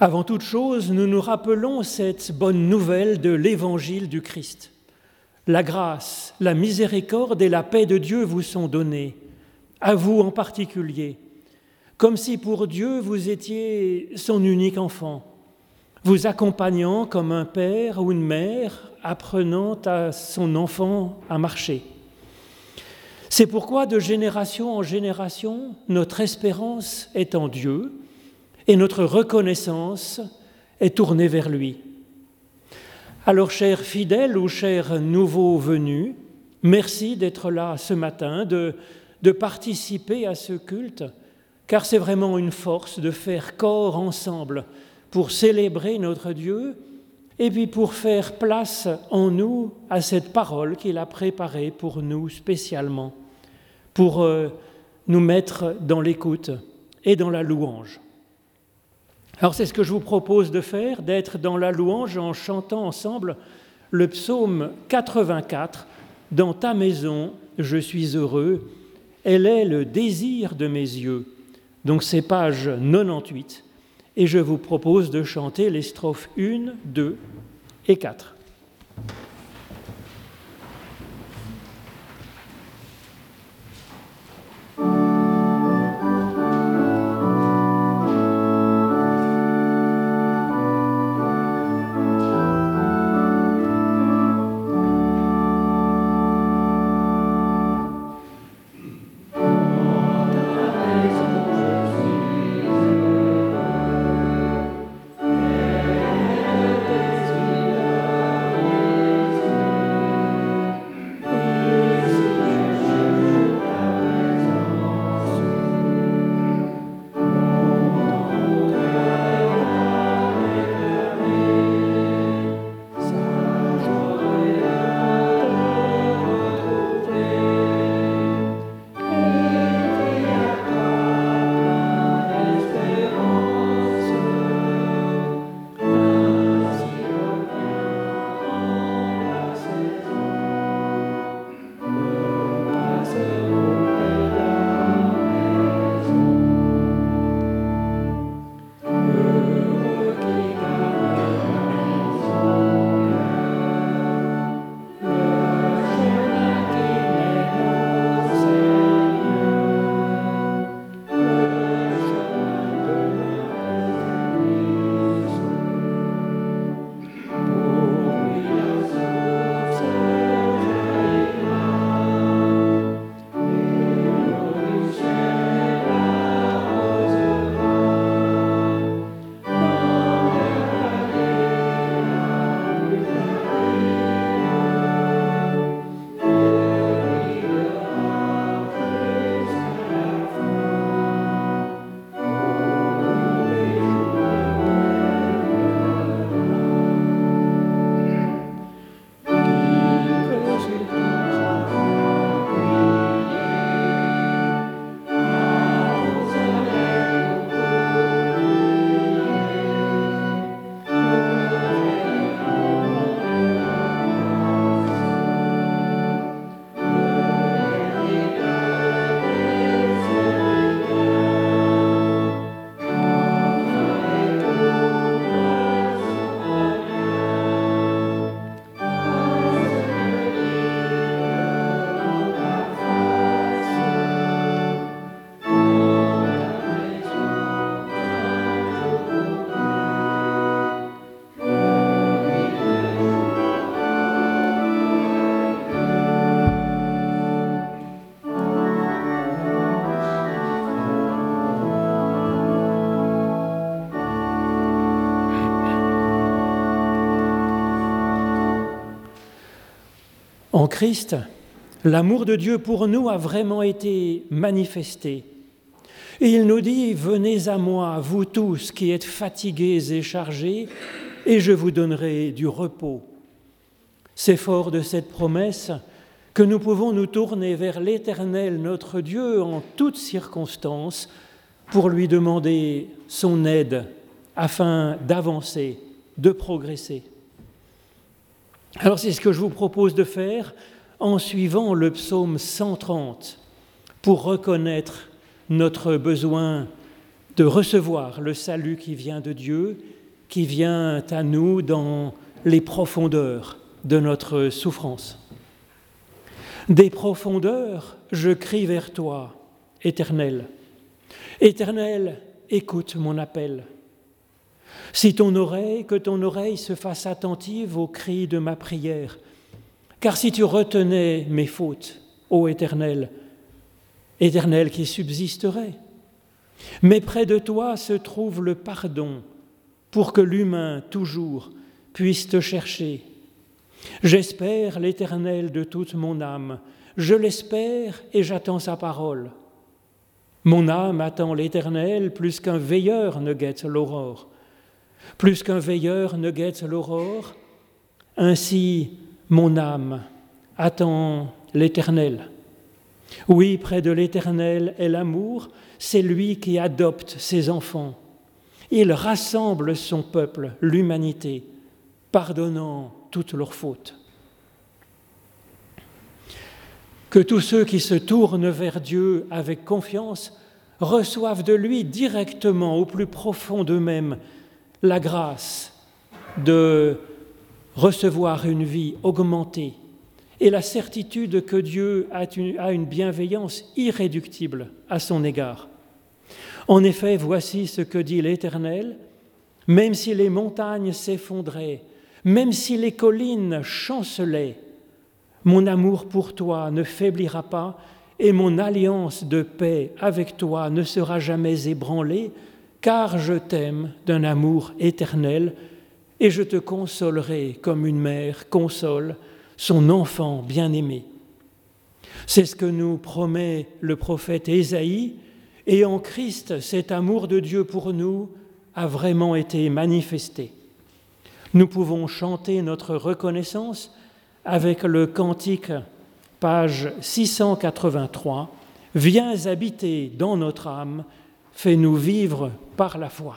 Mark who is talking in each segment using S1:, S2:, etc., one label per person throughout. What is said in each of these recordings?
S1: Avant toute chose, nous nous rappelons cette bonne nouvelle de l'évangile du Christ. La grâce, la miséricorde et la paix de Dieu vous sont données, à vous en particulier, comme si pour Dieu vous étiez son unique enfant, vous accompagnant comme un père ou une mère apprenant à son enfant à marcher. C'est pourquoi de génération en génération, notre espérance est en Dieu et notre reconnaissance est tournée vers lui. Alors, chers fidèles ou chers nouveaux venus, merci d'être là ce matin, de, de participer à ce culte, car c'est vraiment une force de faire corps ensemble pour célébrer notre Dieu et puis pour faire place en nous à cette parole qu'il a préparée pour nous spécialement, pour euh, nous mettre dans l'écoute et dans la louange. Alors c'est ce que je vous propose de faire, d'être dans la louange en chantant ensemble le psaume 84, Dans ta maison, je suis heureux, elle est le désir de mes yeux. Donc c'est page 98, et je vous propose de chanter les strophes 1, 2 et 4. Christ, l'amour de Dieu pour nous a vraiment été manifesté. Et il nous dit, venez à moi, vous tous qui êtes fatigués et chargés, et je vous donnerai du repos. C'est fort de cette promesse que nous pouvons nous tourner vers l'Éternel, notre Dieu, en toutes circonstances, pour lui demander son aide afin d'avancer, de progresser. Alors c'est ce que je vous propose de faire en suivant le psaume 130 pour reconnaître notre besoin de recevoir le salut qui vient de Dieu, qui vient à nous dans les profondeurs de notre souffrance. Des profondeurs, je crie vers toi, Éternel. Éternel, écoute mon appel. Si ton oreille, que ton oreille se fasse attentive aux cris de ma prière, car si tu retenais mes fautes, ô Éternel, Éternel qui subsisterait, mais près de toi se trouve le pardon pour que l'humain toujours puisse te chercher. J'espère l'Éternel de toute mon âme, je l'espère et j'attends sa parole. Mon âme attend l'Éternel plus qu'un veilleur ne guette l'aurore. Plus qu'un veilleur ne guette l'aurore, ainsi mon âme attend l'Éternel. Oui, près de l'Éternel est l'amour, c'est lui qui adopte ses enfants. Il rassemble son peuple, l'humanité, pardonnant toutes leurs fautes. Que tous ceux qui se tournent vers Dieu avec confiance reçoivent de lui directement, au plus profond d'eux-mêmes, la grâce de recevoir une vie augmentée et la certitude que Dieu a une, bienveillance irréductible à son égard. En effet, voici ce que dit l'Éternel, même si les montagnes s'effondraient, même si les collines chancelaient, mon amour pour toi ne faiblira pas et mon alliance de paix avec toi ne sera jamais ébranlée, car je t'aime d'un amour éternel et je te consolerai comme une mère console son enfant bien-aimé. C'est ce que nous promet le prophète Ésaïe, et en Christ, cet amour de Dieu pour nous a vraiment été manifesté. Nous pouvons chanter notre reconnaissance avec le cantique, page 683, Viens habiter dans notre âme, fais-nous vivre par la foi.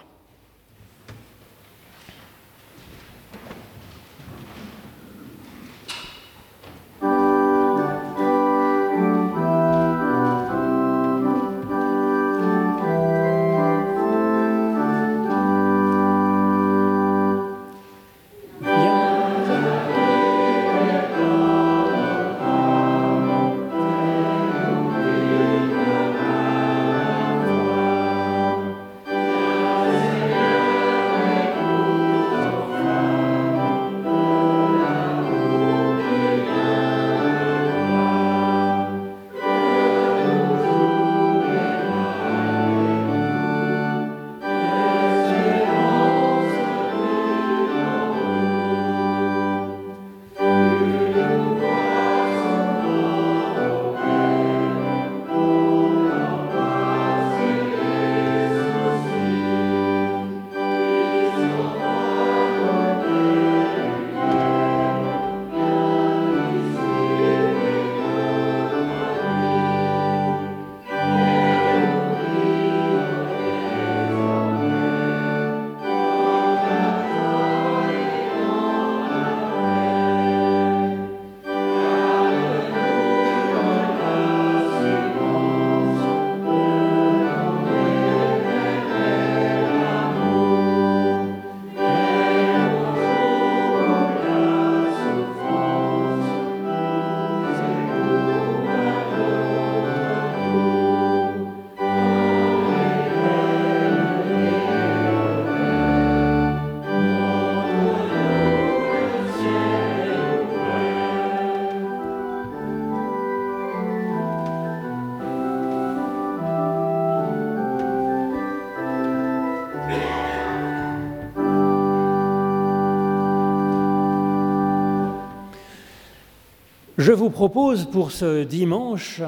S1: Je vous propose pour ce dimanche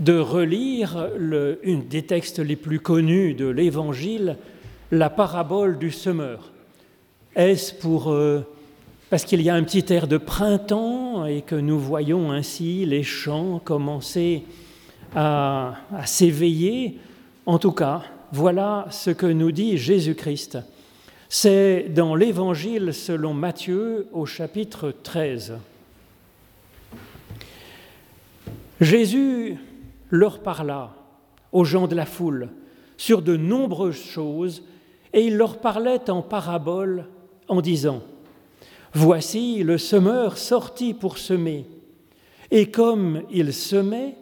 S1: de relire le, une des textes les plus connus de l'Évangile, la parabole du semeur. Est-ce pour euh, parce qu'il y a un petit air de printemps et que nous voyons ainsi les champs commencer à, à s'éveiller? En tout cas, voilà ce que nous dit Jésus-Christ. C'est dans l'Évangile selon Matthieu au chapitre 13. Jésus leur parla aux gens de la foule sur de nombreuses choses, et il leur parlait en parabole en disant, Voici le semeur sorti pour semer, et comme il semait,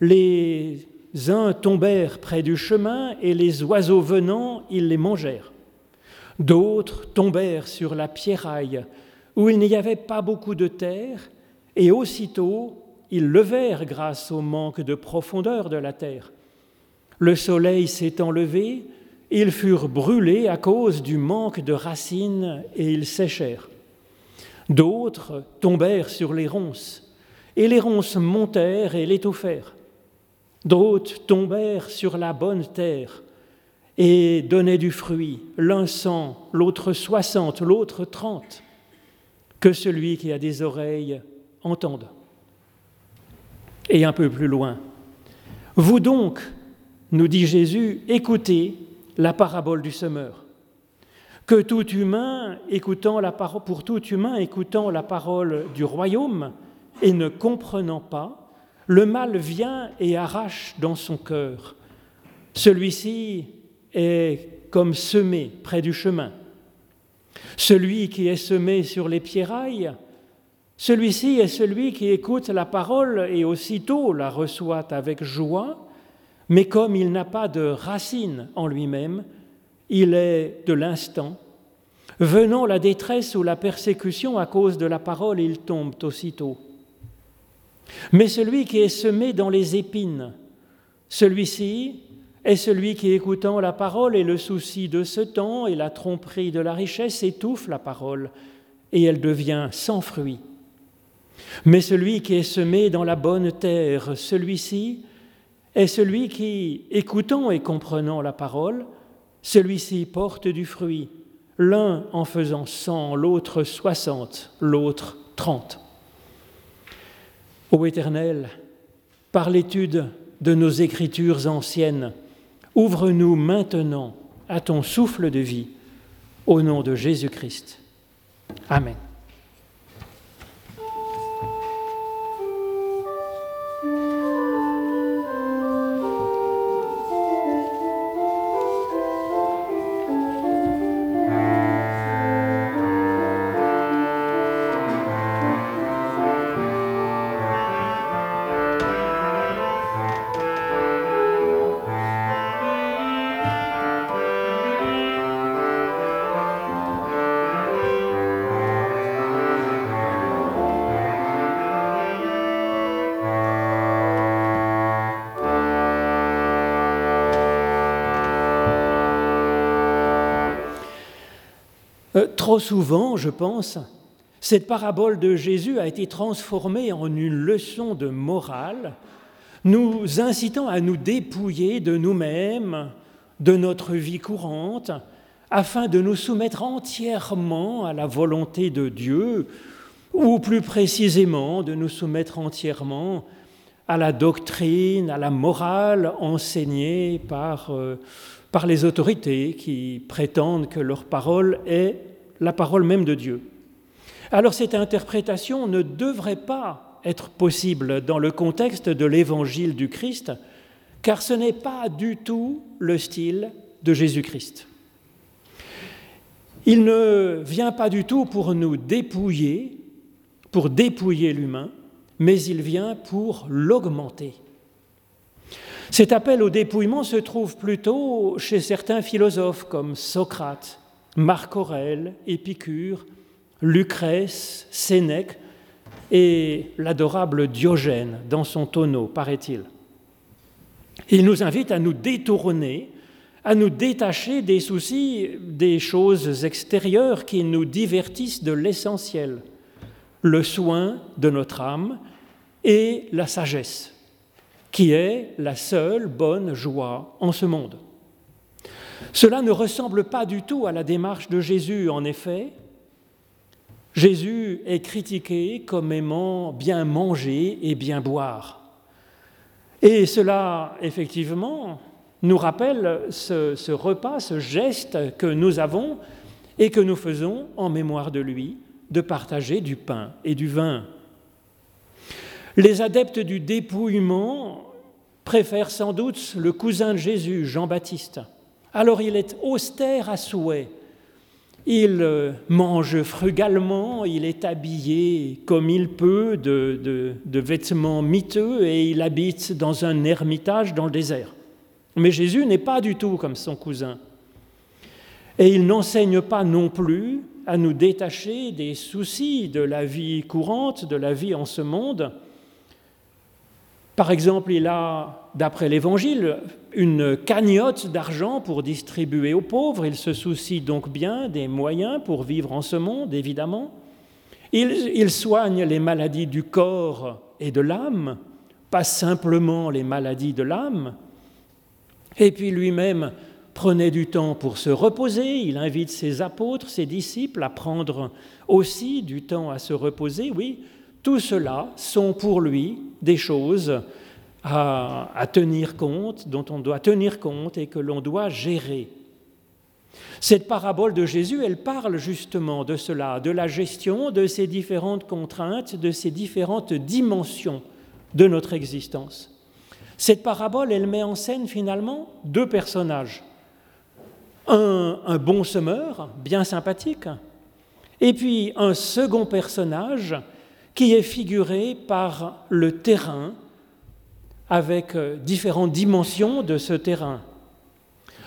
S1: les uns tombèrent près du chemin, et les oiseaux venant, ils les mangèrent. D'autres tombèrent sur la pierraille, où il n'y avait pas beaucoup de terre, et aussitôt ils levèrent grâce au manque de profondeur de la terre. Le soleil s'étant levé, ils furent brûlés à cause du manque de racines et ils séchèrent. D'autres tombèrent sur les ronces, et les ronces montèrent et l'étouffèrent. D'autres tombèrent sur la bonne terre et donnaient du fruit, l'un cent, l'autre soixante, l'autre trente. Que celui qui a des oreilles entende. Et un peu plus loin, vous donc, nous dit Jésus, écoutez la parabole du semeur. Que tout humain écoutant la parole, pour tout humain écoutant la parole du royaume et ne comprenant pas, le mal vient et arrache dans son cœur. Celui-ci est comme semé près du chemin. Celui qui est semé sur les pierrailles, celui-ci est celui qui écoute la parole et aussitôt la reçoit avec joie, mais comme il n'a pas de racine en lui-même, il est de l'instant. Venant la détresse ou la persécution à cause de la parole, il tombe aussitôt. Mais celui qui est semé dans les épines, celui-ci est celui qui, écoutant la parole et le souci de ce temps et la tromperie de la richesse, étouffe la parole et elle devient sans fruit. Mais celui qui est semé dans la bonne terre, celui-ci est celui qui, écoutant et comprenant la parole, celui-ci porte du fruit, l'un en faisant cent, l'autre soixante, l'autre trente. Ô Éternel, par l'étude de nos écritures anciennes, ouvre-nous maintenant à ton souffle de vie, au nom de Jésus-Christ. Amen. Trop souvent, je pense, cette parabole de Jésus a été transformée en une leçon de morale, nous incitant à nous dépouiller de nous-mêmes, de notre vie courante, afin de nous soumettre entièrement à la volonté de Dieu, ou plus précisément de nous soumettre entièrement à la doctrine, à la morale enseignée par euh, par les autorités qui prétendent que leur parole est la parole même de Dieu. Alors cette interprétation ne devrait pas être possible dans le contexte de l'évangile du Christ, car ce n'est pas du tout le style de Jésus-Christ. Il ne vient pas du tout pour nous dépouiller, pour dépouiller l'humain, mais il vient pour l'augmenter. Cet appel au dépouillement se trouve plutôt chez certains philosophes comme Socrate, Marc Aurèle, Épicure, Lucrèce, Sénèque et l'adorable Diogène dans son tonneau, paraît-il. Il nous invite à nous détourner, à nous détacher des soucis, des choses extérieures qui nous divertissent de l'essentiel, le soin de notre âme et la sagesse qui est la seule bonne joie en ce monde. Cela ne ressemble pas du tout à la démarche de Jésus, en effet. Jésus est critiqué comme aimant bien manger et bien boire. Et cela, effectivement, nous rappelle ce, repas, ce geste que nous avons et que nous faisons en mémoire de lui, de partager du pain et du vin. Les adeptes du dépouillement préfère sans doute le cousin de Jésus, Jean-Baptiste. Alors il est austère à souhait. Il euh, mange frugalement, il est habillé comme il peut de, de, vêtements miteux et il habite dans un ermitage dans le désert. Mais Jésus n'est pas du tout comme son cousin. Et il n'enseigne pas non plus à nous détacher des soucis de la vie courante, de la vie en ce monde. Par exemple, il a, d'après l'Évangile, une cagnotte d'argent pour distribuer aux pauvres. Il se soucie donc bien des moyens pour vivre en ce monde, évidemment. Il, soigne les maladies du corps et de l'âme, pas simplement les maladies de l'âme. Et puis lui-même prenait du temps pour se reposer. Il invite ses apôtres, ses disciples à prendre aussi du temps à se reposer. Oui, tout cela sont pour lui des choses à, tenir compte, dont on doit tenir compte et que l'on doit gérer. Cette parabole de Jésus, elle parle justement de cela, de la gestion de ces différentes contraintes, de ces différentes dimensions de notre existence. Cette parabole, elle met en scène finalement deux personnages. Un, un bon semeur, bien sympathique, et puis un second personnage qui est figuré par le terrain avec euh, différentes dimensions de ce terrain.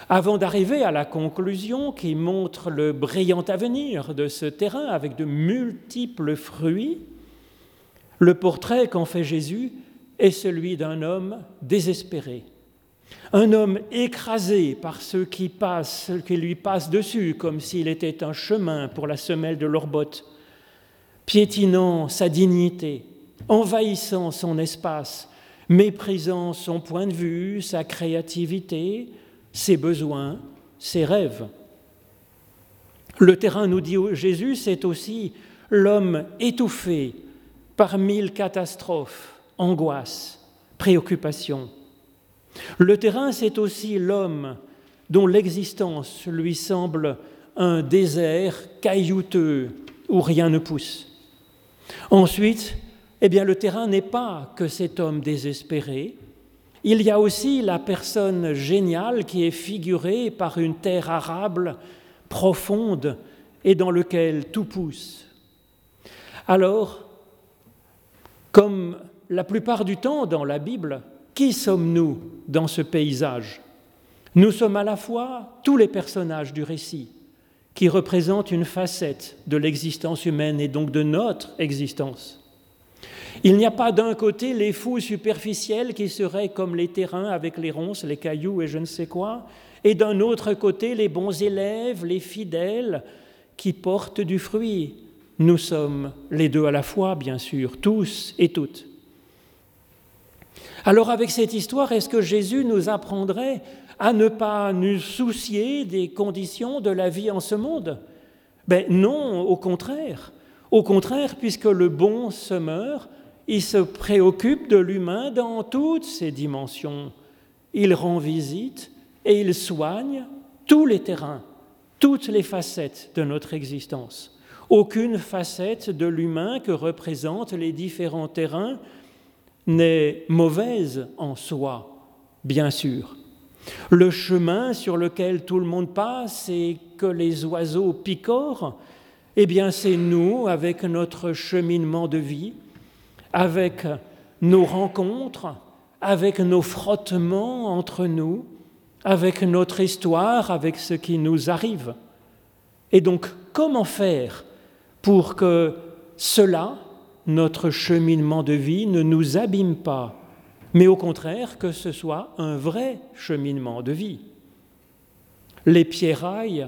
S1: Avant d'arriver à la conclusion qui montre le brillant avenir de ce terrain avec de multiples fruits, le portrait qu'en fait Jésus est celui d'un homme désespéré, un homme écrasé par ceux qui passent, qui lui passent dessus comme s'il était un chemin pour la semelle de leurs bottes, piétinant sa dignité, envahissant son espace, méprisant son point de vue, sa créativité, ses besoins, ses rêves. Le terrain, nous dit Jésus, c'est aussi l'homme étouffé par mille catastrophes, angoisses, préoccupations. Le terrain, c'est aussi l'homme dont l'existence lui semble un désert caillouteux où rien ne pousse. Ensuite, eh le terrain n'est pas que cet homme désespéré, il y a aussi la personne géniale qui est figurée par une terre arable profonde et dans laquelle tout pousse. Alors, comme la plupart du temps dans la Bible, qui sommes-nous dans ce paysage? Nous sommes à la fois tous les personnages du récit, qui représentent une facette de l'existence humaine et donc de notre existence. Il n'y a pas d'un côté les fous superficiels qui seraient comme les terrains avec les ronces, les cailloux et je ne sais quoi, et d'un autre côté les bons élèves, les fidèles qui portent du fruit. Nous sommes les deux à la fois, bien sûr, tous et toutes. Alors avec cette histoire, est-ce que Jésus nous apprendrait à ne pas nous soucier des conditions de la vie en ce monde Ben non, au contraire. Au contraire, puisque le bon semeur il se préoccupe de l'humain dans toutes ses dimensions. Il rend visite et il soigne tous les terrains, toutes les facettes de notre existence. Aucune facette de l'humain que représentent les différents terrains n'est mauvaise en soi, bien sûr. Le chemin sur lequel tout le monde passe et que les oiseaux picorent, eh bien c'est nous avec notre cheminement de vie, avec nos rencontres, avec nos frottements entre nous, avec notre histoire, avec ce qui nous arrive. Et donc, comment faire pour que cela, notre cheminement de vie, ne nous abîme pas, mais au contraire que ce soit un vrai cheminement de vie. Les pierrailles,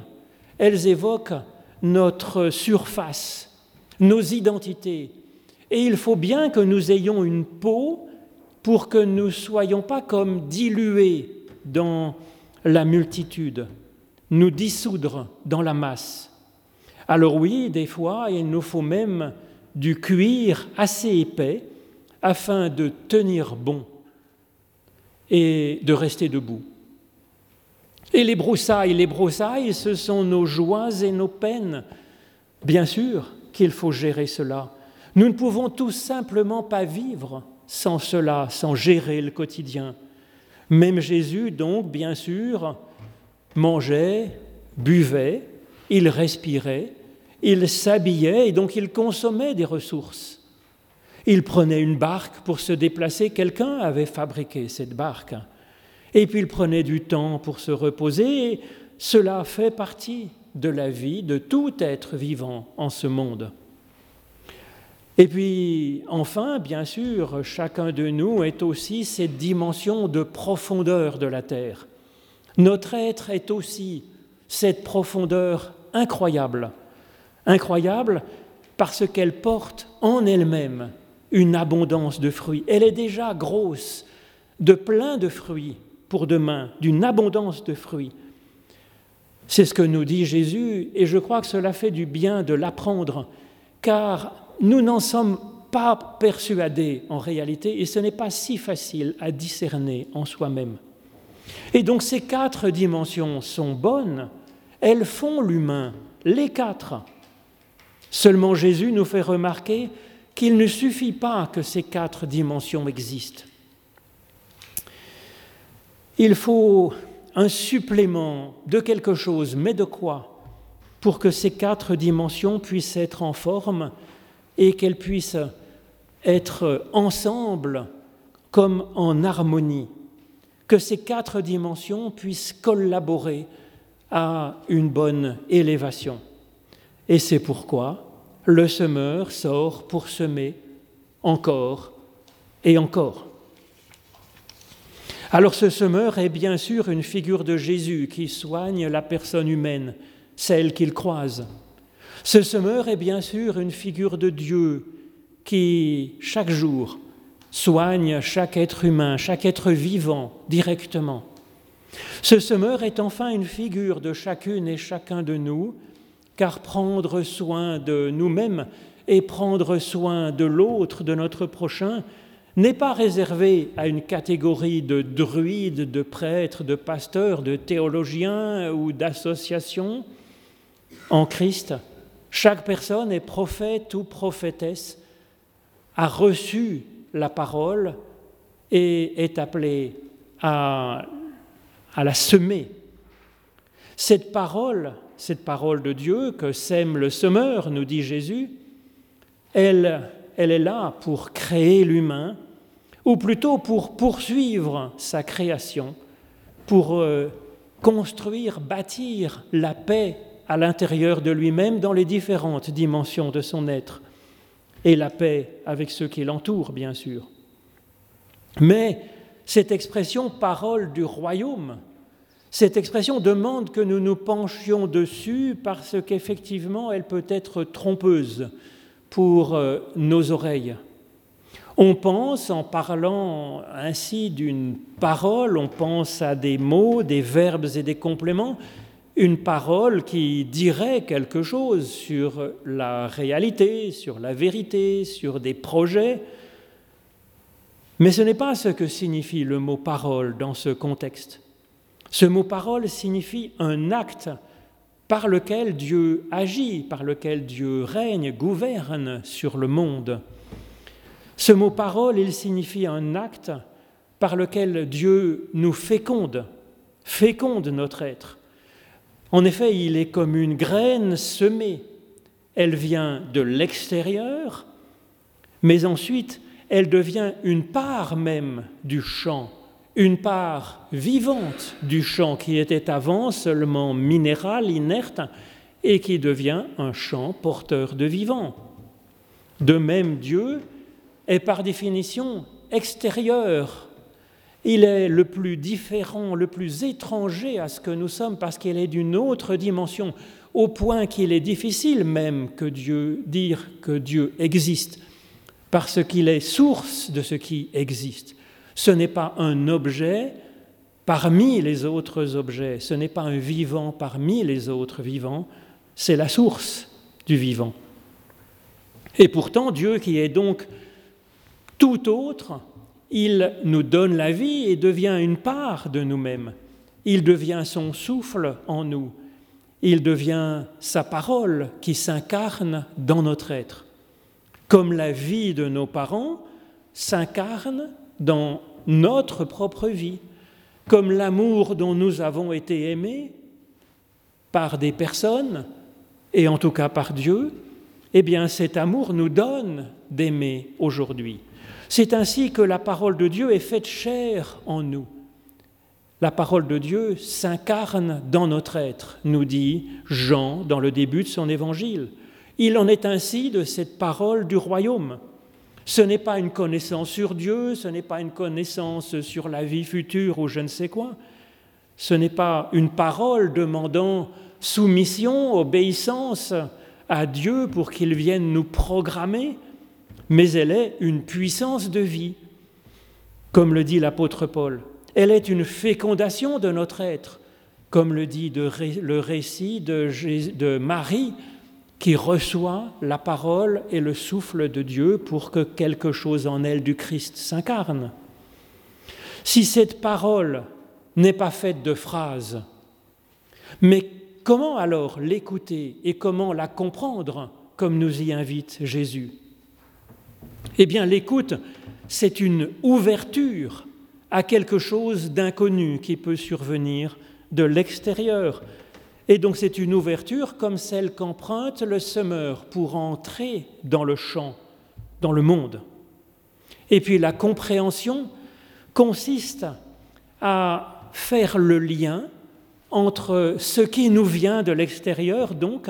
S1: elles évoquent notre surface, nos identités, et il faut bien que nous ayons une peau pour que nous ne soyons pas comme dilués dans la multitude, nous dissoudre dans la masse. Alors oui, des fois, il nous faut même du cuir assez épais afin de tenir bon et de rester debout. Et les broussailles, les broussailles, ce sont nos joies et nos peines. Bien sûr qu'il faut gérer cela. Nous ne pouvons tout simplement pas vivre sans cela, sans gérer le quotidien. Même Jésus, donc, bien sûr, mangeait, buvait, il respirait, il s'habillait et donc il consommait des ressources. Il prenait une barque pour se déplacer, quelqu'un avait fabriqué cette barque. Et puis il prenait du temps pour se reposer, cela fait partie de la vie de tout être vivant en ce monde. Et puis, enfin, bien sûr, chacun de nous est aussi cette dimension de profondeur de la terre. Notre être est aussi cette profondeur incroyable. Incroyable parce qu'elle porte en elle-même une abondance de fruits. Elle est déjà grosse, de plein de fruits pour demain, d'une abondance de fruits. C'est ce que nous dit Jésus et je crois que cela fait du bien de l'apprendre, car nous n'en sommes pas persuadés en réalité et ce n'est pas si facile à discerner en soi-même. Et donc ces quatre dimensions sont bonnes, elles font l'humain, les quatre. Seulement Jésus nous fait remarquer qu'il ne suffit pas que ces quatre dimensions existent. Il faut un supplément de quelque chose, mais de quoi Pour que ces quatre dimensions puissent être en forme et qu'elles puissent être ensemble comme en harmonie, que ces quatre dimensions puissent collaborer à une bonne élévation. Et c'est pourquoi le semeur sort pour semer encore et encore. Alors ce semeur est bien sûr une figure de Jésus qui soigne la personne humaine, celle qu'il croise. Ce semeur est bien sûr une figure de Dieu qui, chaque jour, soigne chaque être humain, chaque être vivant directement. Ce semeur est enfin une figure de chacune et chacun de nous, car prendre soin de nous-mêmes et prendre soin de l'autre, de notre prochain, n'est pas réservé à une catégorie de druides, de prêtres, de pasteurs, de théologiens ou d'associations. En Christ, chaque personne est prophète ou prophétesse, a reçu la parole et est appelée à, la semer. Cette parole, cette parole de Dieu que sème le semeur, nous dit Jésus, elle, elle est là pour créer l'humain, ou plutôt pour poursuivre sa création, pour euh, construire, bâtir la paix à l'intérieur de lui-même dans les différentes dimensions de son être, et la paix avec ceux qui l'entourent, bien sûr. Mais cette expression parole du royaume, cette expression demande que nous nous penchions dessus parce qu'effectivement elle peut être trompeuse pour euh, nos oreilles. On pense, en parlant ainsi d'une parole, on pense à des mots, des verbes et des compléments, une parole qui dirait quelque chose sur la réalité, sur la vérité, sur des projets. Mais ce n'est pas ce que signifie le mot parole dans ce contexte. Ce mot parole signifie un acte par lequel Dieu agit, par lequel Dieu règne, gouverne sur le monde. Ce mot parole, il signifie un acte par lequel Dieu nous féconde, féconde notre être. En effet, il est comme une graine semée. Elle vient de l'extérieur, mais ensuite, elle devient une part même du champ, une part vivante du champ qui était avant seulement minéral, inerte, et qui devient un champ porteur de vivant. De même, Dieu est par définition extérieur il est le plus différent, le plus étranger à ce que nous sommes parce qu'il est d'une autre dimension, au point qu'il est difficile même que Dieu dire que Dieu existe, parce qu'il est source de ce qui existe. Ce n'est pas un objet parmi les autres objets, ce n'est pas un vivant parmi les autres vivants, c'est la source du vivant. Et pourtant, Dieu qui est donc tout autre, il nous donne la vie et devient une part de nous-mêmes. Il devient son souffle en nous. Il devient sa parole qui s'incarne dans notre être. Comme la vie de nos parents s'incarne dans notre propre vie. comme l'amour dont nous avons été aimés par des personnes, et en tout cas par Dieu, eh bien cet amour nous donne d'aimer aujourd'hui. C'est ainsi que la parole de Dieu est faite chair en nous. La parole de Dieu s'incarne dans notre être, nous dit Jean dans le début de son évangile. Il en est ainsi de cette parole du royaume. Ce n'est pas une connaissance sur Dieu, ce n'est pas une connaissance sur la vie future ou je ne sais quoi. Ce n'est pas une parole demandant soumission, obéissance à Dieu pour qu'il vienne nous programmer, mais elle est une puissance de vie, comme le dit l'apôtre Paul. Elle est une fécondation de notre être, comme le dit le récit de, Marie, qui reçoit la parole et le souffle de Dieu pour que quelque chose en elle du Christ s'incarne. Si cette parole n'est pas faite de phrases, mais comment alors l'écouter et comment la comprendre comme nous y invite Jésus? Eh bien l'écoute, c'est une ouverture à quelque chose d'inconnu qui peut survenir de l'extérieur. Et donc c'est une ouverture comme celle qu'emprunte le semeur pour entrer dans le champ, dans le monde. Et puis la compréhension consiste à faire le lien entre ce qui nous vient de l'extérieur, donc,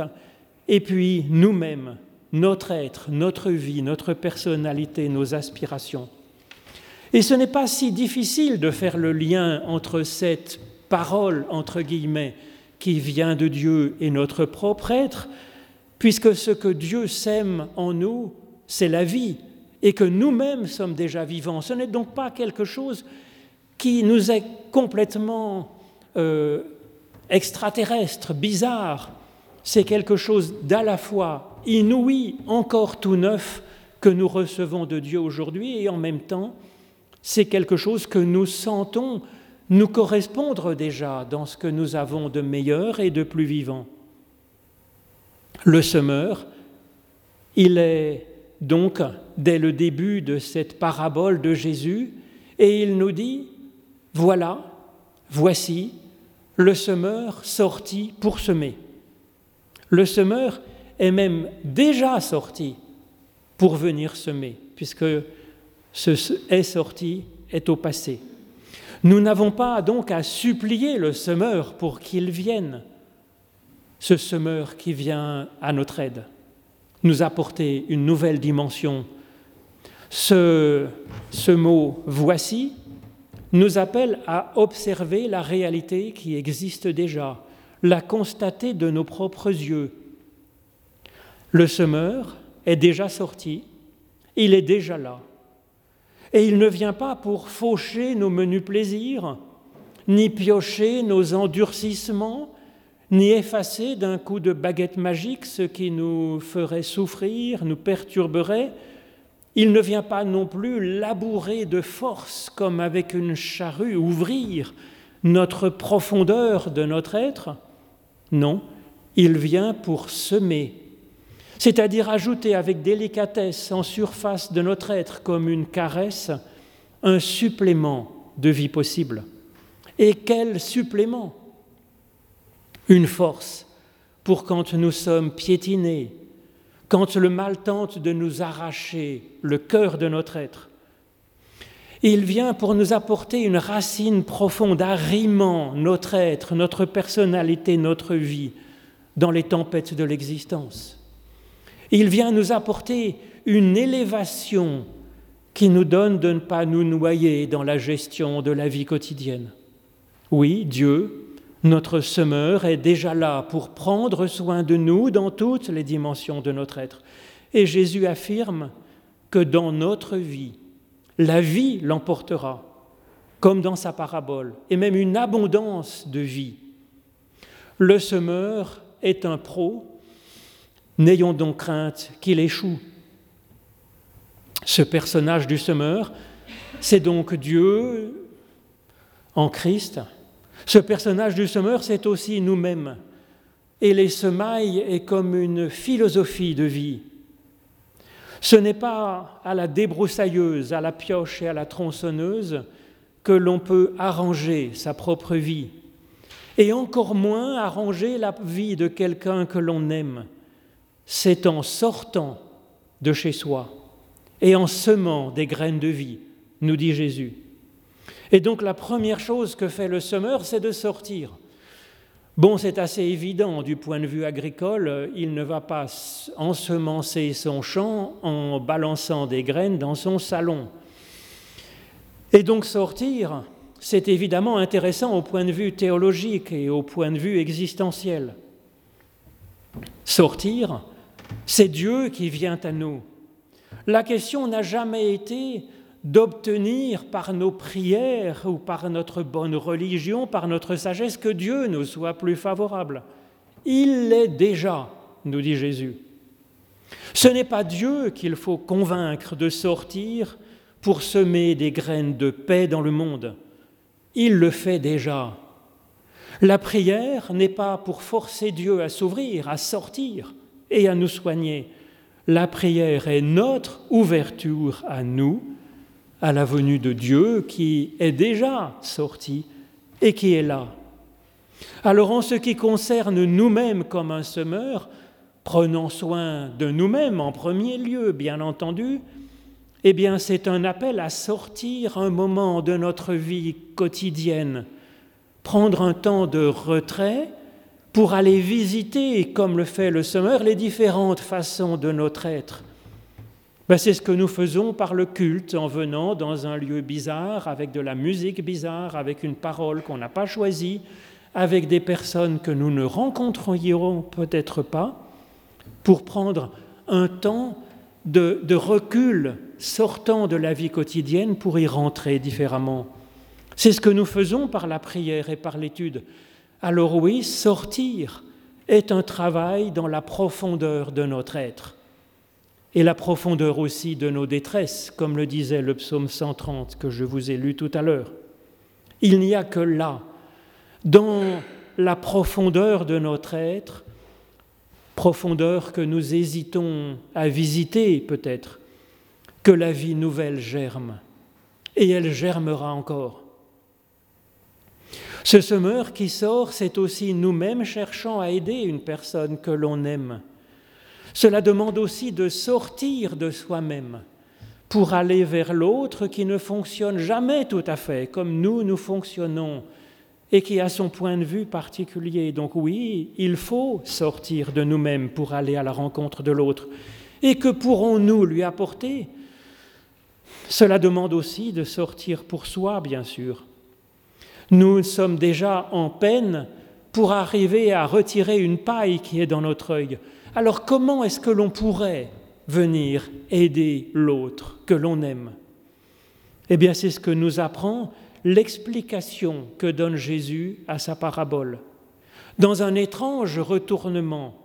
S1: et puis nous-mêmes, notre être, notre vie, notre personnalité, nos aspirations. Et ce n'est pas si difficile de faire le lien entre cette parole, entre guillemets, qui vient de Dieu et notre propre être, puisque ce que Dieu sème en nous, c'est la vie, et que nous-mêmes sommes déjà vivants. Ce n'est donc pas quelque chose qui nous est complètement euh, extraterrestre, bizarre. C'est quelque chose d'à la fois inouï, encore tout neuf, que nous recevons de Dieu aujourd'hui, et en même temps c'est quelque chose que nous sentons nous correspondre déjà dans ce que nous avons de meilleur et de plus vivant. Le semeur, il est donc dès le début de cette parabole de Jésus, et il nous dit, voilà, voici, le semeur sorti pour semer. Le semeur est même déjà sorti pour venir semer, puisque ce est sorti est au passé. Nous n'avons pas donc à supplier le semeur pour qu'il vienne, ce semeur qui vient à notre aide, nous apporter une nouvelle dimension. Ce, ce mot voici nous appelle à observer la réalité qui existe déjà, la constater de nos propres yeux. Le semeur est déjà sorti, il est déjà là. Et il ne vient pas pour faucher nos menus plaisirs, ni piocher nos endurcissements, ni effacer d'un coup de baguette magique ce qui nous ferait souffrir, nous perturberait. Il ne vient pas non plus labourer de force comme avec une charrue, ouvrir notre profondeur de notre être. Non, il vient pour semer c'est-à-dire ajouter avec délicatesse en surface de notre être comme une caresse un supplément de vie possible. Et quel supplément? Une force pour quand nous sommes piétinés, quand le mal tente de nous arracher le cœur de notre être. Il vient pour nous apporter une racine profonde, arrimant notre être, notre personnalité, notre vie dans les tempêtes de l'existence. Il vient nous apporter une élévation qui nous donne de ne pas nous noyer dans la gestion de la vie quotidienne. Oui, Dieu, notre semeur, est déjà là pour prendre soin de nous dans toutes les dimensions de notre être. Et Jésus affirme que dans notre vie, la vie l'emportera, comme dans sa parabole, et même une abondance de vie. Le semeur est un pro N'ayons donc crainte qu'il échoue. Ce personnage du semeur, c'est donc Dieu en Christ. Ce personnage du semeur, c'est aussi nous-mêmes. Et les semailles est comme une philosophie de vie. Ce n'est pas à la débroussailleuse, à la pioche et à la tronçonneuse que l'on peut arranger sa propre vie, et encore moins arranger la vie de quelqu'un que l'on aime. C'est en sortant de chez soi et en semant des graines de vie, nous dit Jésus. Et donc la première chose que fait le semeur, c'est de sortir. Bon, c'est assez évident du point de vue agricole, il ne va pas ensemencer son champ en balançant des graines dans son salon. Et donc sortir, c'est évidemment intéressant au point de vue théologique et au point de vue existentiel. Sortir, c'est Dieu qui vient à nous. La question n'a jamais été d'obtenir par nos prières ou par notre bonne religion, par notre sagesse, que Dieu nous soit plus favorable. Il l'est déjà, nous dit Jésus. Ce n'est pas Dieu qu'il faut convaincre de sortir pour semer des graines de paix dans le monde. Il le fait déjà. La prière n'est pas pour forcer Dieu à s'ouvrir, à sortir et à nous soigner. La prière est notre ouverture à nous à la venue de Dieu qui est déjà sorti et qui est là. Alors en ce qui concerne nous-mêmes comme un semeur, prenons soin de nous-mêmes en premier lieu, bien entendu, eh bien c'est un appel à sortir un moment de notre vie quotidienne, prendre un temps de retrait pour aller visiter, comme le fait le semeur, les différentes façons de notre être ben, c'est ce que nous faisons par le culte en venant dans un lieu bizarre, avec de la musique bizarre, avec une parole qu'on n'a pas choisie, avec des personnes que nous ne rencontrerons peut-être pas, pour prendre un temps de recul sortant de la vie quotidienne pour y rentrer différemment. C'est ce que nous faisons par la prière et par l'étude. Alors oui, sortir est un travail dans la profondeur de notre être et la profondeur aussi de nos détresses, comme le disait le psaume 130 que je vous ai lu tout à l'heure. Il n'y a que là, dans la profondeur de notre être, profondeur que nous hésitons à visiter peut-être, que la vie nouvelle germe, et elle germera encore. Ce semeur qui sort, c'est aussi nous-mêmes cherchant à aider une personne que l'on aime cela demande aussi de sortir de soi-même pour aller vers l'autre qui ne fonctionne jamais tout à fait comme nous, nous fonctionnons et qui a son point de vue particulier. Donc oui, il faut sortir de nous-mêmes pour aller à la rencontre de l'autre. Et que pourrons-nous lui apporter? Cela demande aussi de sortir pour soi, bien sûr. Nous sommes déjà en peine pour arriver à retirer une paille qui est dans notre œil. Alors comment est-ce que l'on pourrait venir aider l'autre que l'on aime? Eh bien c'est ce que nous apprend l'explication que donne Jésus à sa parabole. Dans un étrange retournement,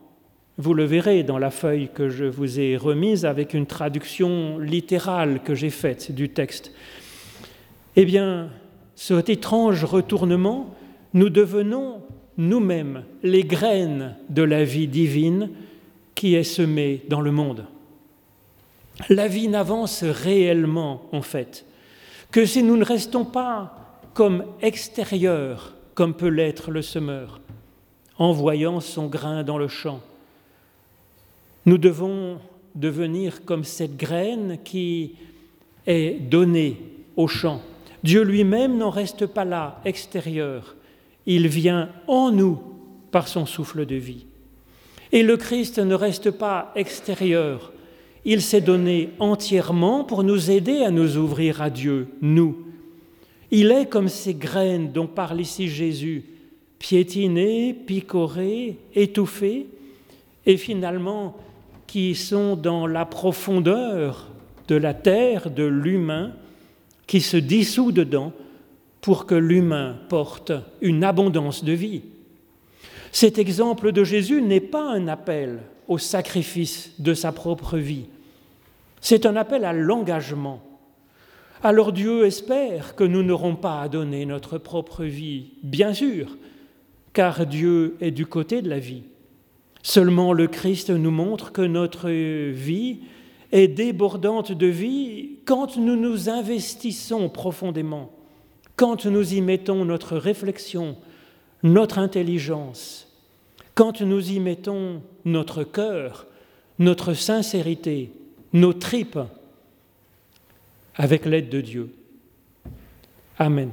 S1: vous le verrez dans la feuille que je vous ai remise avec une traduction littérale que j'ai faite du texte. Eh bien, cet étrange retournement, nous devenons nous-mêmes les graines de la vie divine qui est semé dans le monde. La vie n'avance réellement, en fait, que si nous ne restons pas comme extérieurs, comme peut l'être le semeur, envoyant son grain dans le champ. Nous devons devenir comme cette graine qui est donnée au champ. Dieu lui-même n'en reste pas là, extérieur. Il vient en nous par son souffle de vie. Et le Christ ne reste pas extérieur, il s'est donné entièrement pour nous aider à nous ouvrir à Dieu, nous. Il est comme ces graines dont parle ici Jésus, piétinées, picorées, étouffées, et finalement qui sont dans la profondeur de la terre, de l'humain, qui se dissout dedans pour que l'humain porte une abondance de vie. Cet exemple de Jésus n'est pas un appel au sacrifice de sa propre vie, c'est un appel à l'engagement. Alors Dieu espère que nous n'aurons pas à donner notre propre vie, bien sûr, car Dieu est du côté de la vie. Seulement le Christ nous montre que notre vie est débordante de vie quand nous nous investissons profondément, quand nous y mettons notre réflexion, notre intelligence, quand nous y mettons notre cœur, notre sincérité, nos tripes, avec l'aide de Dieu. Amen.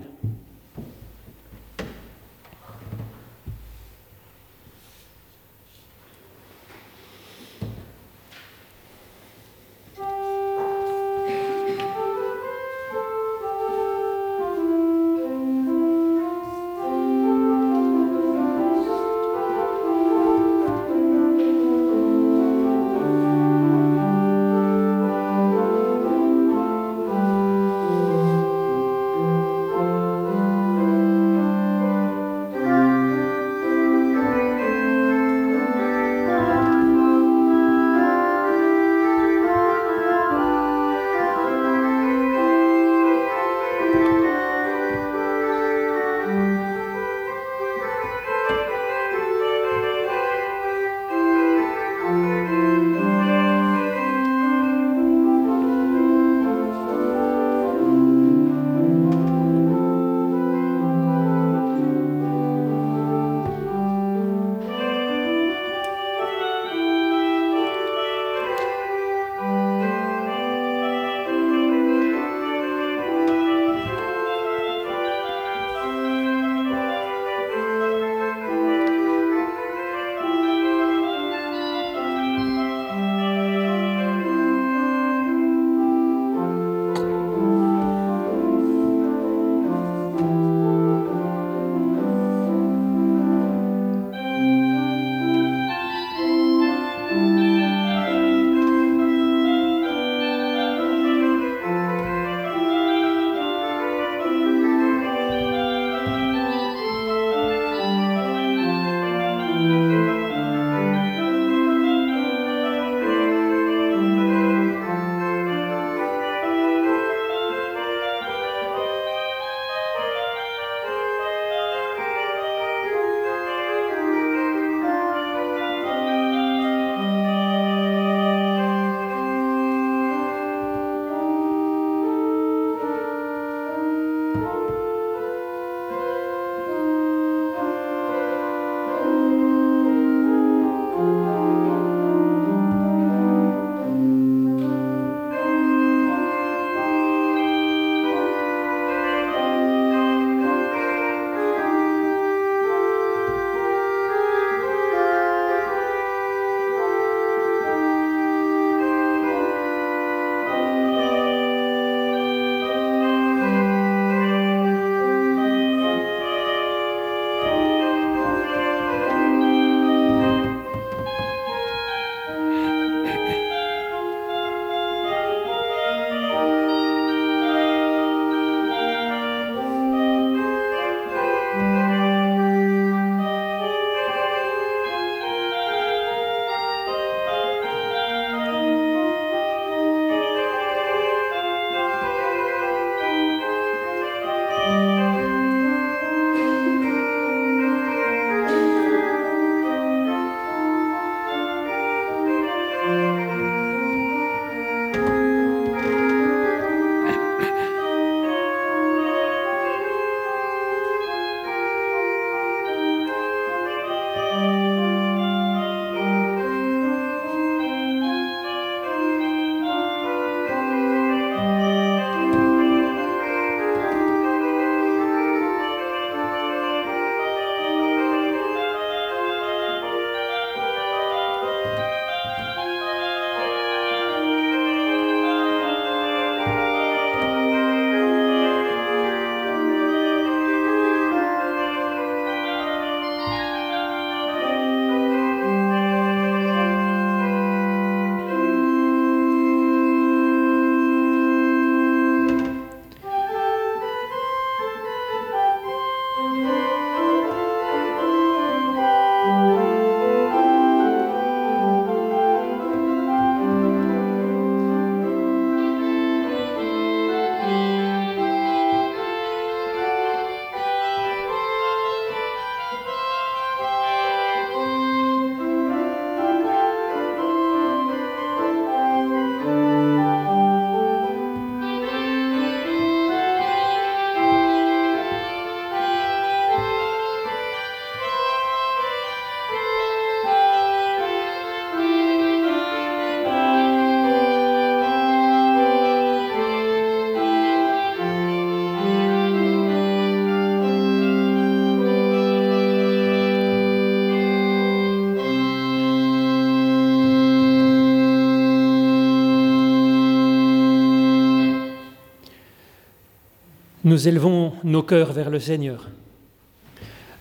S2: Nous élevons nos cœurs vers le Seigneur.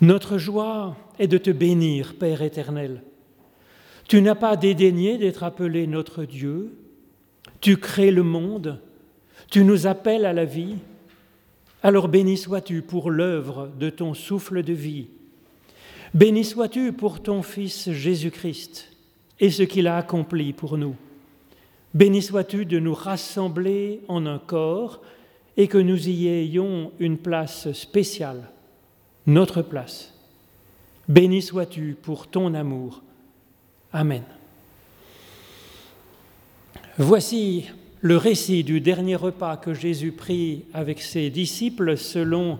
S2: Notre joie est de te bénir, Père éternel. Tu n'as pas dédaigné d'être appelé notre Dieu. Tu crées le monde. Tu nous appelles à la vie. Alors béni sois-tu pour l'œuvre de ton souffle de vie. Béni sois-tu pour ton Fils Jésus-Christ et ce qu'il a accompli pour nous. Béni sois-tu de nous rassembler en un corps et que nous y ayons une place spéciale, notre place. Béni sois-tu pour ton amour. Amen. Voici le récit du dernier repas que Jésus prit avec ses disciples selon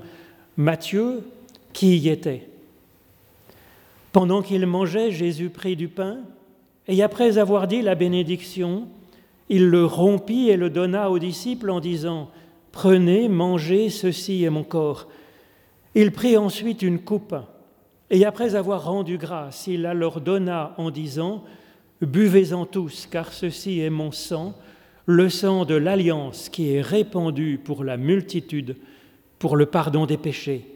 S2: Matthieu, qui y était. Pendant qu'il mangeait, Jésus prit du pain, et après avoir dit la bénédiction, il le rompit et le donna aux disciples en disant, Prenez, mangez, ceci est mon corps. Il prit ensuite une coupe, et après avoir rendu grâce, il la leur donna en disant, Buvez-en tous, car ceci est mon sang, le sang de l'alliance qui est répandu pour la multitude, pour le pardon des péchés.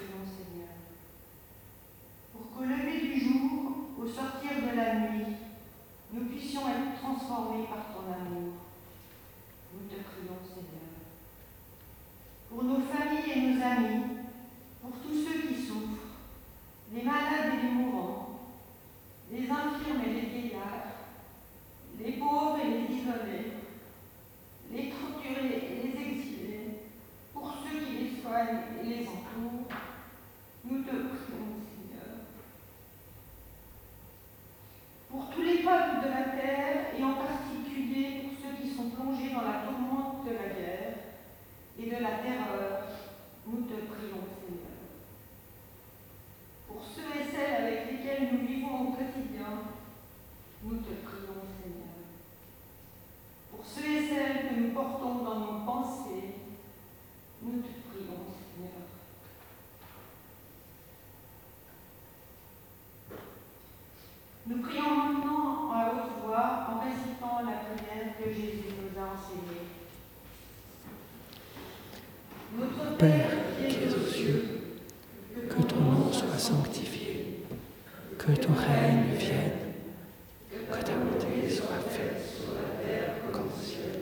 S2: Notre Père qui es aux cieux, que ton nom soit sanctifié, que ton règne vienne, que ta volonté soit faite sur la terre comme au ciel.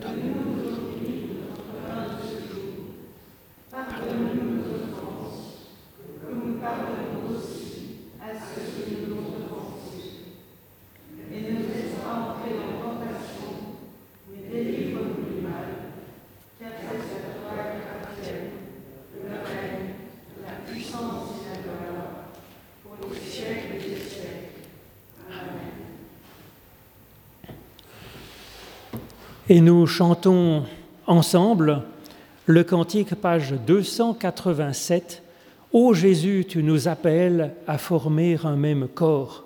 S2: Donne-nous aujourd'hui notre pain de ce jour. Pardonne-nous nos offenses, comme nous pardonnons aussi à ceux qui nous Et nous chantons ensemble le cantique page 287. Ô Jésus, tu nous appelles à former un même corps.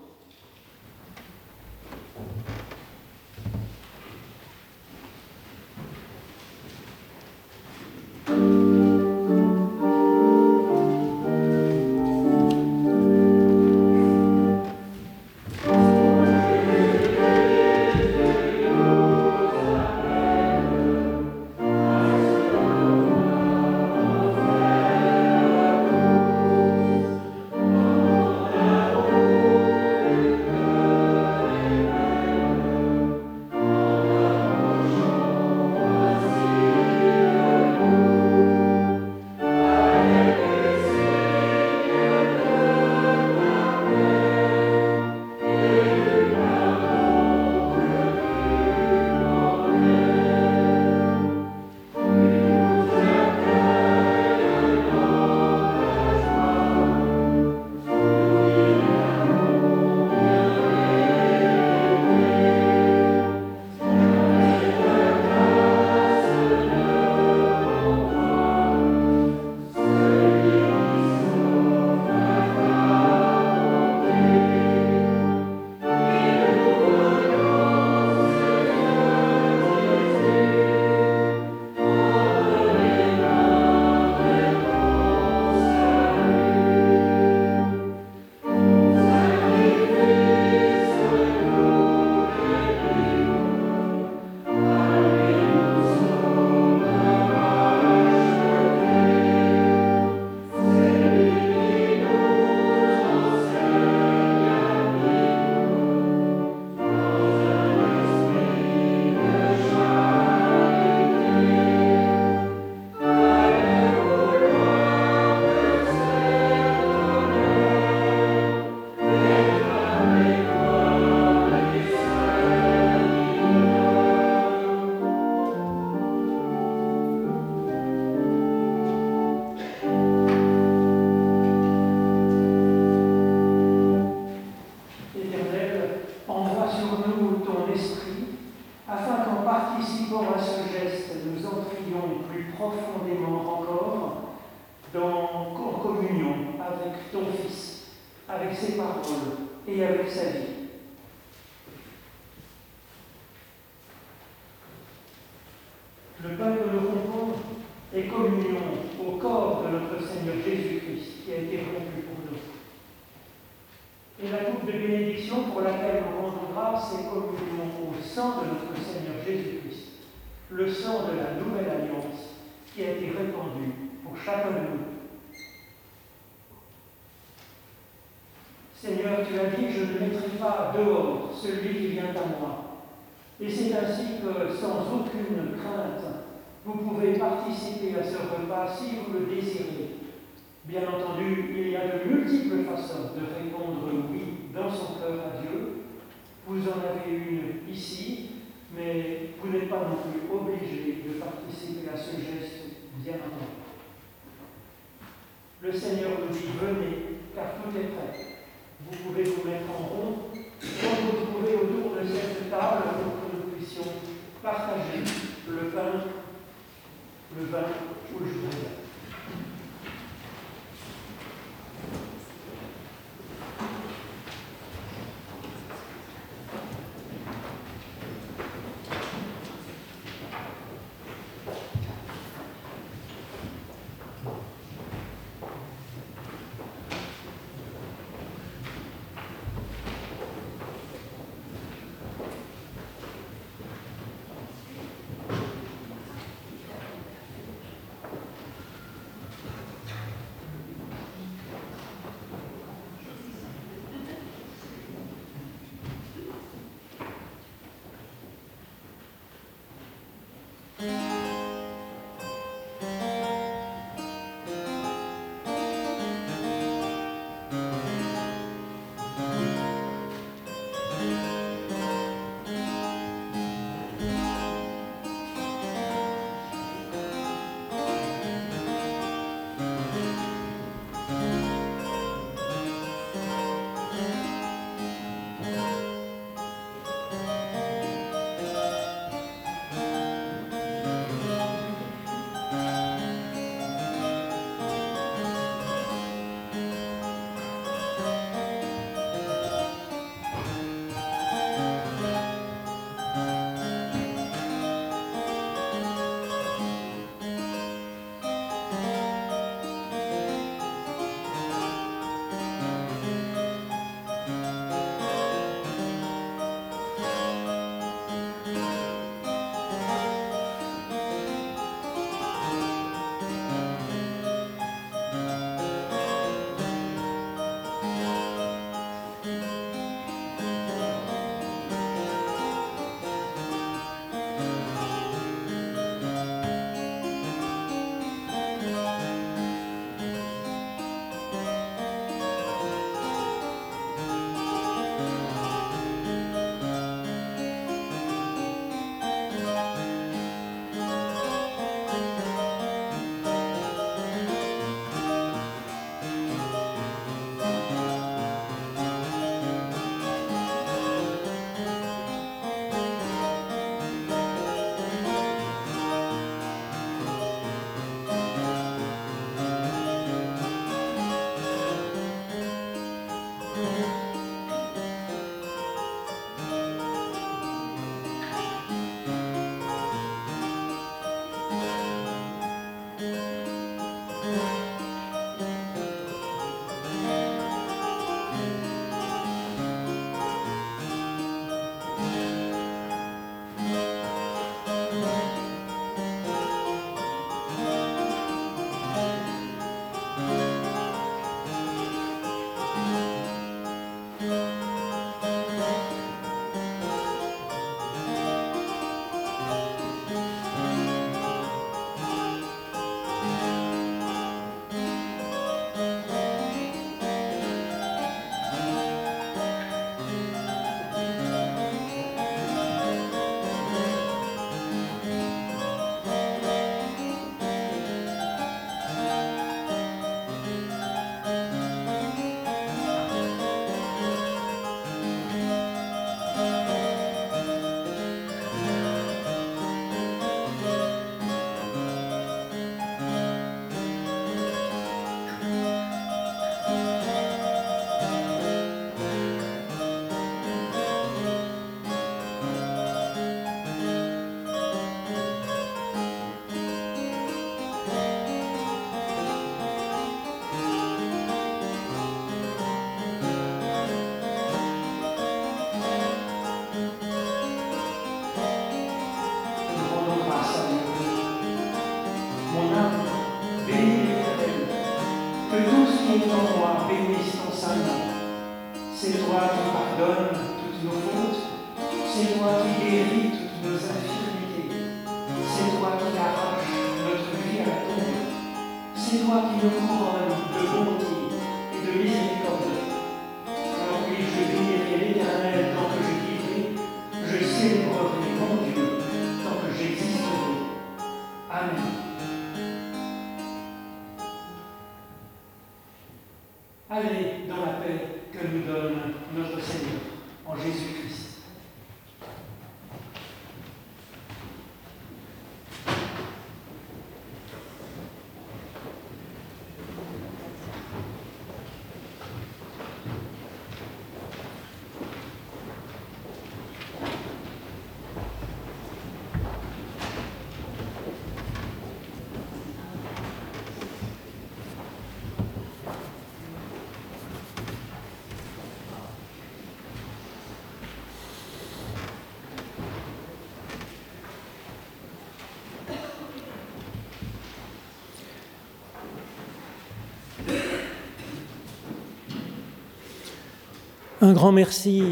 S1: Un grand merci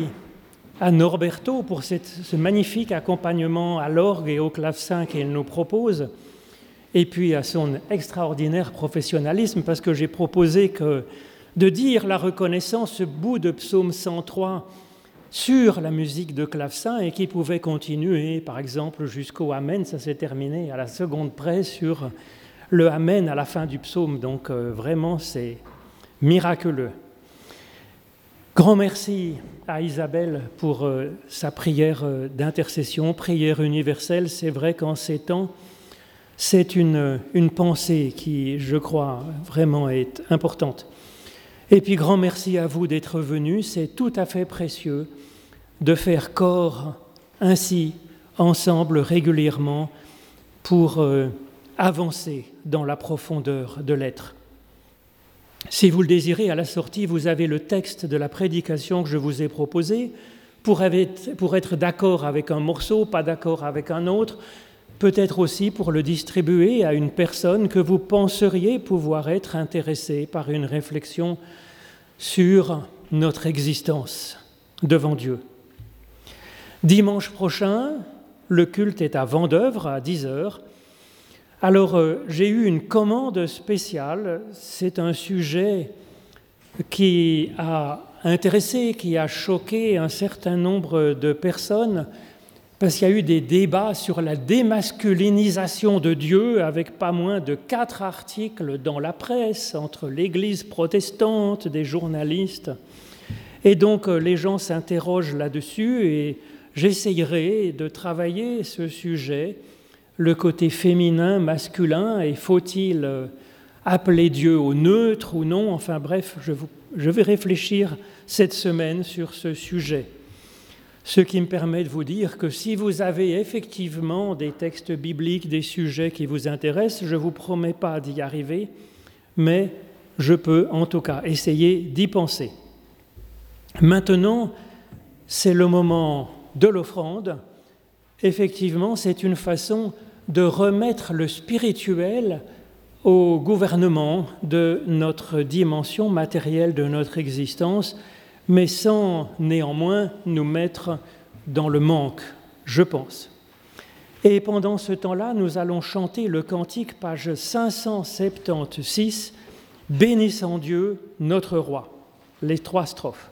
S1: à Norberto pour ce magnifique accompagnement à l'orgue et au clavecin qu'elle nous propose, et puis à son extraordinaire professionnalisme, parce que j'ai proposé que de dire la reconnaissance, ce bout de psaume 103 sur la musique de clavecin et qui pouvait continuer, par exemple, jusqu'au Amen, ça s'est terminé à la seconde près sur le Amen à la fin du psaume, donc euh, vraiment c'est miraculeux. Grand merci à Isabelle pour euh, sa prière euh, d'intercession, prière universelle. C'est vrai qu'en ces temps, c'est une, une pensée qui, je crois, vraiment est importante. Et puis grand merci à vous d'être venus. C'est tout à fait précieux de faire corps ainsi, ensemble, régulièrement, pour euh, avancer dans la profondeur de l'être. Si vous le désirez, à la sortie, vous avez le texte de la prédication que je vous ai proposé pour être, d'accord avec un morceau, pas d'accord avec un autre, peut-être aussi pour le distribuer à une personne que vous penseriez pouvoir être intéressée par une réflexion sur notre existence devant Dieu. Dimanche prochain, le culte est à Vendœuvre à 10 heures. Alors, euh, j'ai eu une commande spéciale. C'est un sujet qui a intéressé, qui a choqué un certain nombre de personnes, parce qu'il y a eu des débats sur la démasculinisation de Dieu, avec pas moins de quatre articles dans la presse, entre l'Église protestante, des journalistes. Et donc, euh, les gens s'interrogent là-dessus, et j'essayerai de travailler ce sujet le côté féminin, masculin, et faut-il euh, appeler Dieu au neutre ou non? Enfin bref, je, je, vais réfléchir cette semaine sur ce sujet. Ce qui me permet de vous dire que si vous avez effectivement des textes bibliques, des sujets qui vous intéressent, je ne vous promets pas d'y arriver, mais je peux en tout cas essayer d'y penser. Maintenant, c'est le moment de l'offrande. Effectivement, c'est une façon de remettre le spirituel au gouvernement de notre dimension matérielle de notre existence, mais sans néanmoins nous mettre dans le manque, je pense. Et pendant ce temps-là, nous allons chanter le cantique, page 576, Bénissant Dieu, notre roi, les trois strophes.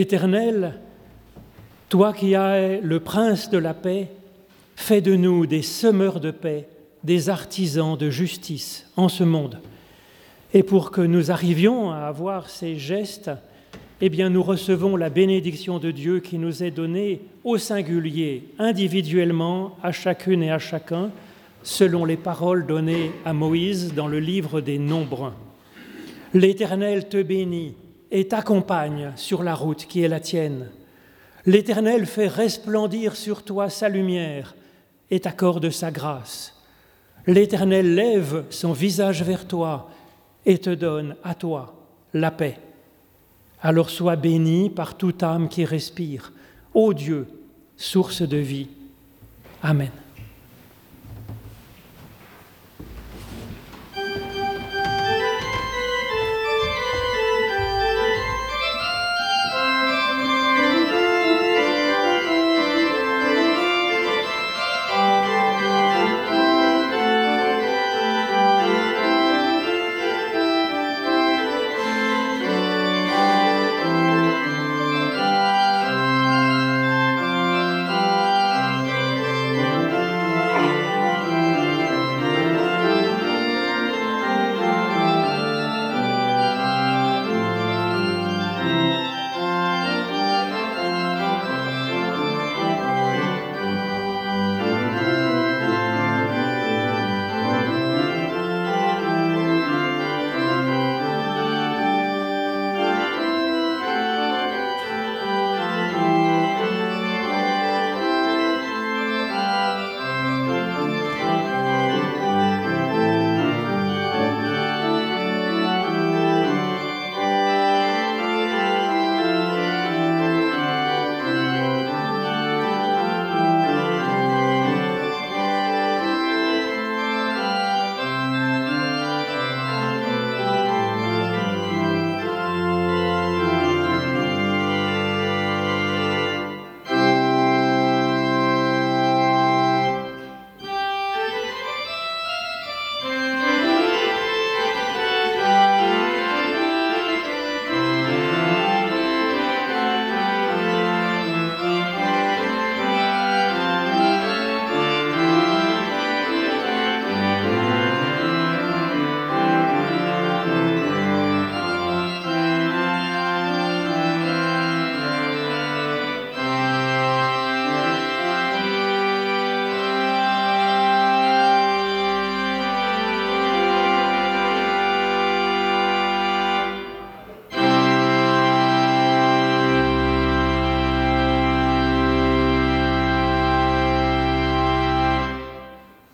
S1: Éternel, toi qui es le prince de la paix, fais de nous des semeurs de paix, des artisans de justice en ce monde. Et pour que nous arrivions à avoir ces gestes, eh bien nous recevons la bénédiction de Dieu qui nous est donnée au singulier, individuellement, à chacune et à chacun, selon les paroles données à Moïse dans le livre des Nombres. L'Éternel te bénit et t'accompagne sur la route qui est la tienne. L'Éternel fait resplendir sur toi sa lumière et t'accorde sa grâce. L'Éternel lève son visage vers toi et te donne à toi la paix. Alors sois béni par toute âme qui respire. Ô Dieu, source de vie. Amen.